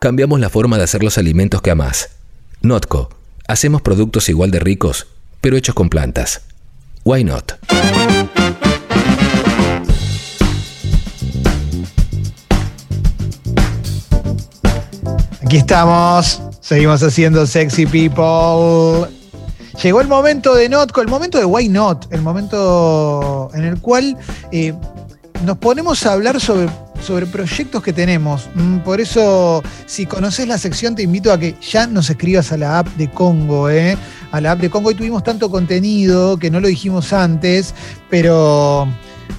Cambiamos la forma de hacer los alimentos que amás. Notco. Hacemos productos igual de ricos, pero hechos con plantas. Why not? Aquí estamos, seguimos haciendo Sexy People. Llegó el momento de Notco, el momento de Why Not, el momento en el cual eh, nos ponemos a hablar sobre, sobre proyectos que tenemos. Mm, Por eso, si conoces la sección, te invito a que ya nos escribas a la app de Congo, ¿eh? A la app de Congo. Hoy tuvimos tanto contenido que no lo dijimos antes, pero,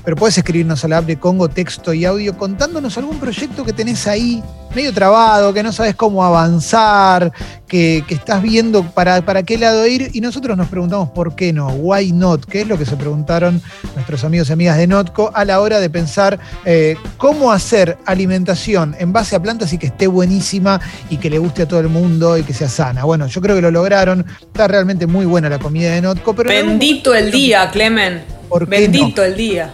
pero puedes escribirnos a la app de Congo, texto y audio, contándonos algún proyecto que tenés ahí, medio trabado, que no sabes cómo avanzar, que, que estás viendo para, para qué lado ir. Y nosotros nos preguntamos por qué no, why not, qué es lo que se preguntaron nuestros amigos y amigas de Notco a la hora de pensar eh, cómo hacer alimentación en base a plantas y que esté buenísima y que le guste a todo el mundo y que sea sana. Bueno, yo creo que lo lograron. Está realmente muy buena la comida de Notco. Pero Bendito el día, Clemen. ¿Por qué Bendito el día.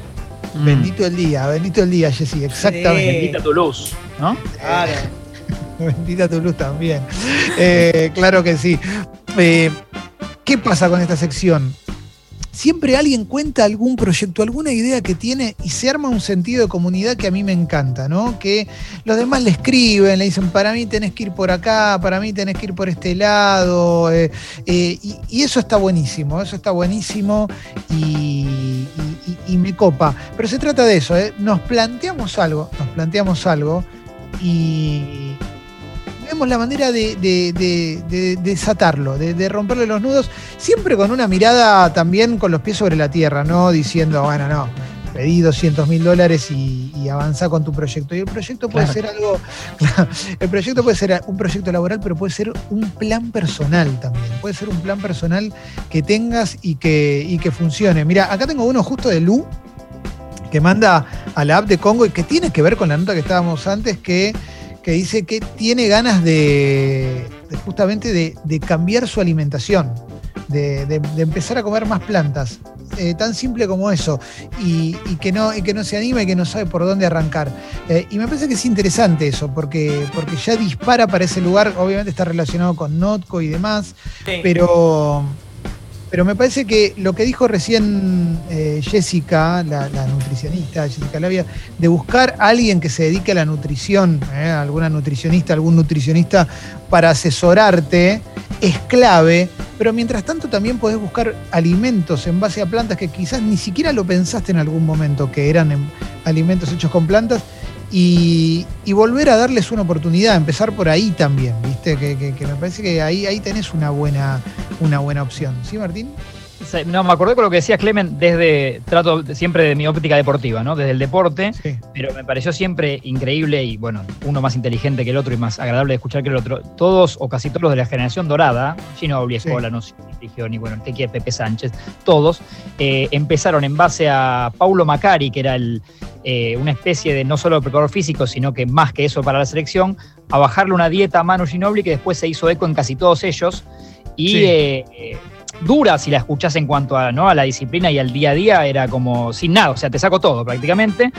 Bendito el día, bendito el día, Jessy, exactamente. Bendita tu luz, ¿no? Claro. Bendita tu luz también. Eh, claro que sí. Eh, ¿Qué pasa con esta sección? Siempre alguien cuenta algún proyecto, alguna idea que tiene y se arma un sentido de comunidad que a mí me encanta, ¿no? Que los demás le escriben, le dicen, para mí tenés que ir por acá, para mí tenés que ir por este lado. eh, eh, y, y eso está buenísimo, eso está buenísimo y, y- y- me copa. Pero se trata de eso, ¿eh? Nos planteamos algo, nos planteamos algo y vemos la manera de, de- de- de desatarlo, de, de romperle los nudos, siempre con una mirada también con los pies sobre la tierra, no diciendo, bueno, no, pedí 200 mil dólares y, y avanza con tu proyecto. Y el proyecto puede Claro. ser algo, claro, el proyecto puede ser un proyecto laboral, pero puede ser un plan personal también. Puede ser un plan personal que tengas y que, y que funcione. Mira, acá tengo uno justo de Lu, que manda a la app de Congo y que tiene que ver con la nota que estábamos antes, que, que dice que tiene ganas de, de justamente de, de cambiar su alimentación, de- de empezar a comer más plantas. Eh, tan simple como eso, y, y que no, y que no se anima y que no sabe por dónde arrancar. Eh, y me parece que es interesante eso, porque, porque ya dispara para ese lugar, obviamente está relacionado con Notco y demás, Sí. pero, pero me parece que lo que dijo recién eh, Jessica, la, la nutricionista, Jessica Labia, de buscar a alguien que se dedique a la nutrición, alguna nutricionista, algún nutricionista para asesorarte, es clave, pero mientras tanto también podés buscar alimentos en base a plantas que quizás ni siquiera lo pensaste en algún momento que eran alimentos hechos con plantas. Y, volver a darles una oportunidad, empezar por ahí también, ¿viste? Que me parece que ahí, ahí tenés una buena, una buena opción. ¿Sí, Martín? No, me acordé con lo que decías, Clemen, desde, trato siempre de mi óptica deportiva, ¿no? Desde el deporte, Sí. pero me pareció siempre increíble y, bueno, uno más inteligente que el otro y más agradable de escuchar que el otro. Todos, o casi todos los de la generación dorada, Ginobili, Sí. Escola, no y bueno, el que Pepe Sánchez, todos, eh, empezaron en base a Paulo Macari, que era el, eh, una especie de no solo preparador físico, sino que más que eso para la selección, a bajarle una dieta a Manu Ginobili que después se hizo eco en casi todos ellos. Y Sí. eh, dura si la escuchás en cuanto a, ¿no? a la disciplina y al día a día, era como sin nada, o sea, te saco todo prácticamente,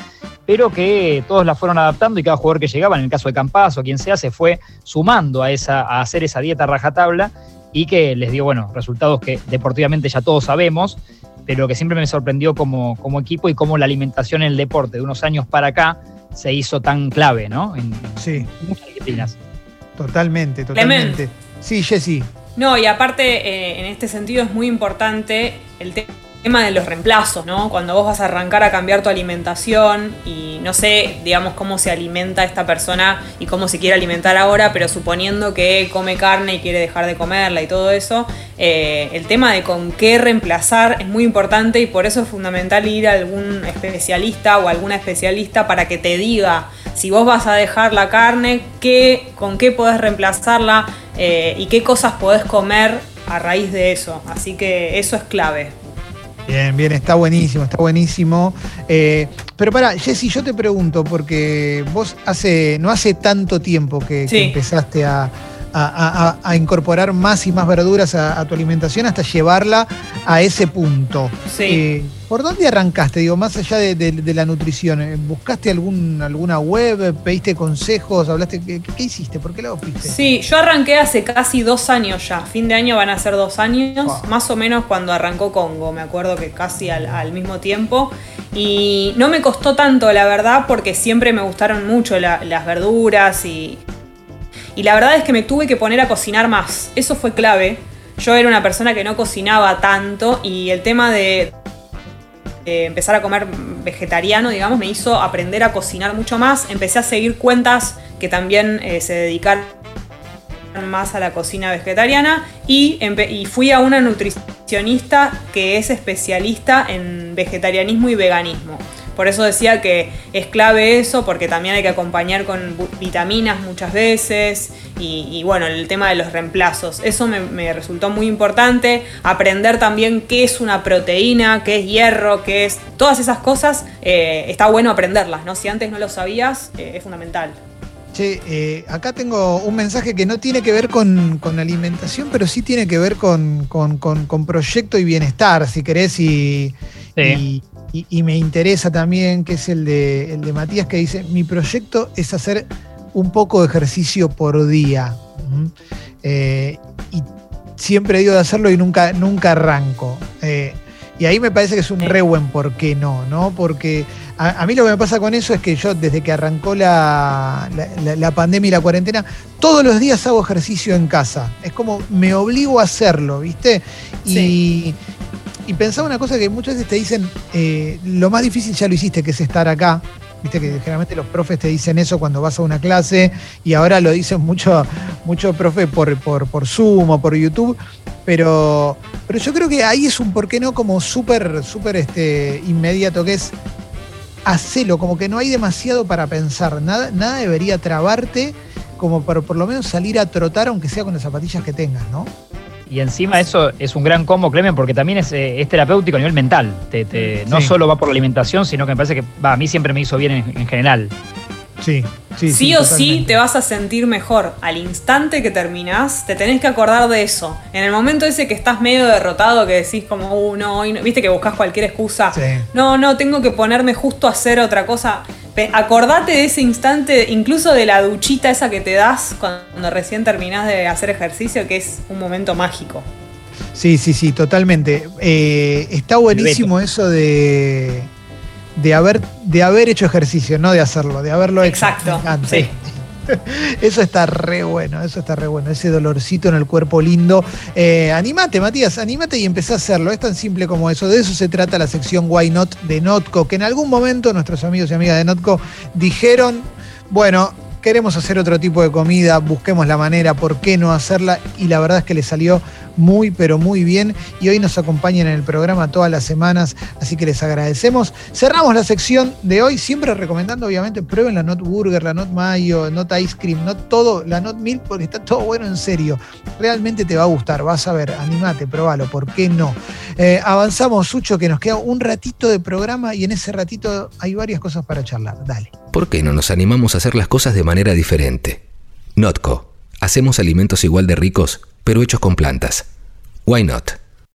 pero que todos la fueron adaptando y cada jugador que llegaba, en el caso de Campas o quien sea, se fue sumando a, esa, a hacer esa dieta rajatabla y que les dio, bueno, resultados que deportivamente ya todos sabemos, pero que siempre me sorprendió como, como equipo y cómo la alimentación en el deporte de unos años para acá se hizo tan clave, ¿no? En, en Sí, muchas disciplinas. totalmente, totalmente. Sí, Jessy. No, y aparte, eh, en este sentido es muy importante el te- tema de los reemplazos, ¿no? Cuando vos vas a arrancar a cambiar tu alimentación y no sé, digamos, cómo se alimenta esta persona y cómo se quiere alimentar ahora, pero suponiendo que come carne y quiere dejar de comerla y todo eso, eh, el tema de con qué reemplazar es muy importante y por eso es fundamental ir a algún especialista o alguna especialista para que te diga si vos vas a dejar la carne, qué, con qué podés reemplazarla eh, y qué cosas podés comer a raíz de eso. Así que eso es clave. Bien, bien, está buenísimo, está buenísimo. Eh, pero para, Jessy, yo te pregunto, porque vos hace, no hace tanto tiempo que, empezaste a, a, incorporar más y más verduras a, tu alimentación hasta llevarla a ese punto. Sí. Eh, ¿Por dónde arrancaste? Digo, más allá de, la nutrición, eh, ¿buscaste algún, alguna web? ¿Pediste consejos? ¿Hablaste? ¿Qué, hiciste? ¿Por qué lo fuiste? Sí, yo arranqué hace casi dos años ya. Fin de año van a ser dos años, más o menos cuando arrancó Congo. Me acuerdo que casi al, mismo tiempo. Y no me costó tanto, la verdad, porque siempre me gustaron mucho las verduras y, y la verdad es que me tuve que poner a cocinar más. Eso fue clave. Yo era una persona que no cocinaba tanto y el tema de, empezar a comer vegetariano, digamos, me hizo aprender a cocinar mucho más. Empecé a seguir cuentas que también eh, se dedicaron más a la cocina vegetariana y, y, fui a una nutricionista que es especialista en vegetarianismo y veganismo. Por eso decía que es clave eso, porque también hay que acompañar con vitaminas muchas veces y, bueno, el tema de los reemplazos. Eso me, resultó muy importante. Aprender también qué es una proteína, qué es hierro, qué es... Todas esas cosas eh, está bueno aprenderlas, ¿no? Si antes no lo sabías, eh, es fundamental. Che, eh, acá tengo un mensaje que no tiene que ver con, alimentación, pero sí tiene que ver con, proyecto y bienestar, si querés, y, y, me interesa también, que es el de, el de Matías, que dice, mi proyecto es hacer un poco de ejercicio por día. Eh, y siempre digo de hacerlo y nunca, nunca arranco. Eh, y ahí me parece que es un re buen por qué no, ¿no? Porque a, mí lo que me pasa con eso es que yo desde que arrancó la, la, pandemia y la cuarentena, todos los días hago ejercicio en casa. Es como me obligo a hacerlo, ¿viste? Y, y pensaba una cosa que muchas veces te dicen, eh, lo más difícil ya lo hiciste, que es estar acá. Viste que generalmente los profes te dicen eso cuando vas a una clase y ahora lo dicen mucho, mucho profe por, por, por Zoom o por YouTube. Pero, pero yo creo que ahí es un por qué no como súper, súper este, inmediato, que es hacelo, como que no hay demasiado para pensar. Nada, nada debería trabarte como para por lo menos salir a trotar, aunque sea con las zapatillas que tengas, ¿no? Y encima eso es un gran combo, Clemen, porque también es, eh, terapéutico a nivel mental. no solo va por la alimentación, sino que me parece que a mí siempre me hizo bien en, general. Sí, sí. Sí, o sí te vas a sentir mejor. Al instante que terminás, te tenés que acordar de eso. En el momento ese que estás medio derrotado, que decís como, uh, no, viste que buscas cualquier excusa. No, no, tengo que ponerme justo a hacer otra cosa acordate de ese instante, incluso de la duchita esa que te das cuando recién terminás de hacer ejercicio, que es un momento mágico. Sí, sí, sí, totalmente. Eh, está buenísimo eso de, de, haber, de haber hecho ejercicio, no de hacerlo, de haberlo hecho. Exacto. Sí. Eso está re bueno, eso está re bueno, ese dolorcito en el cuerpo lindo. Eh, animate, Matías, animate y empecé a hacerlo. Es tan simple como eso. De eso se trata la sección Why Not de Notco, que en algún momento nuestros amigos y amigas de Notco dijeron, bueno, queremos hacer otro tipo de comida, busquemos la manera, ¿por qué no hacerla? Y la verdad es que le salió muy, pero muy bien. Y hoy nos acompañan en el programa todas las semanas, así que les agradecemos. Cerramos la sección de hoy, siempre recomendando, obviamente, prueben la Not Burger, la Not Mayo, Not Ice Cream, Not todo, la Not Milk, porque está todo bueno en serio. Realmente te va a gustar, vas a ver, animate, probalo, ¿por qué no? Eh, avanzamos, Sucho, que nos queda un ratito de programa y en ese ratito hay varias cosas para charlar. Dale. ¿Por qué no nos animamos a hacer las cosas de manera diferente? Notco. Hacemos alimentos igual de ricos pero hechos con plantas. Why not?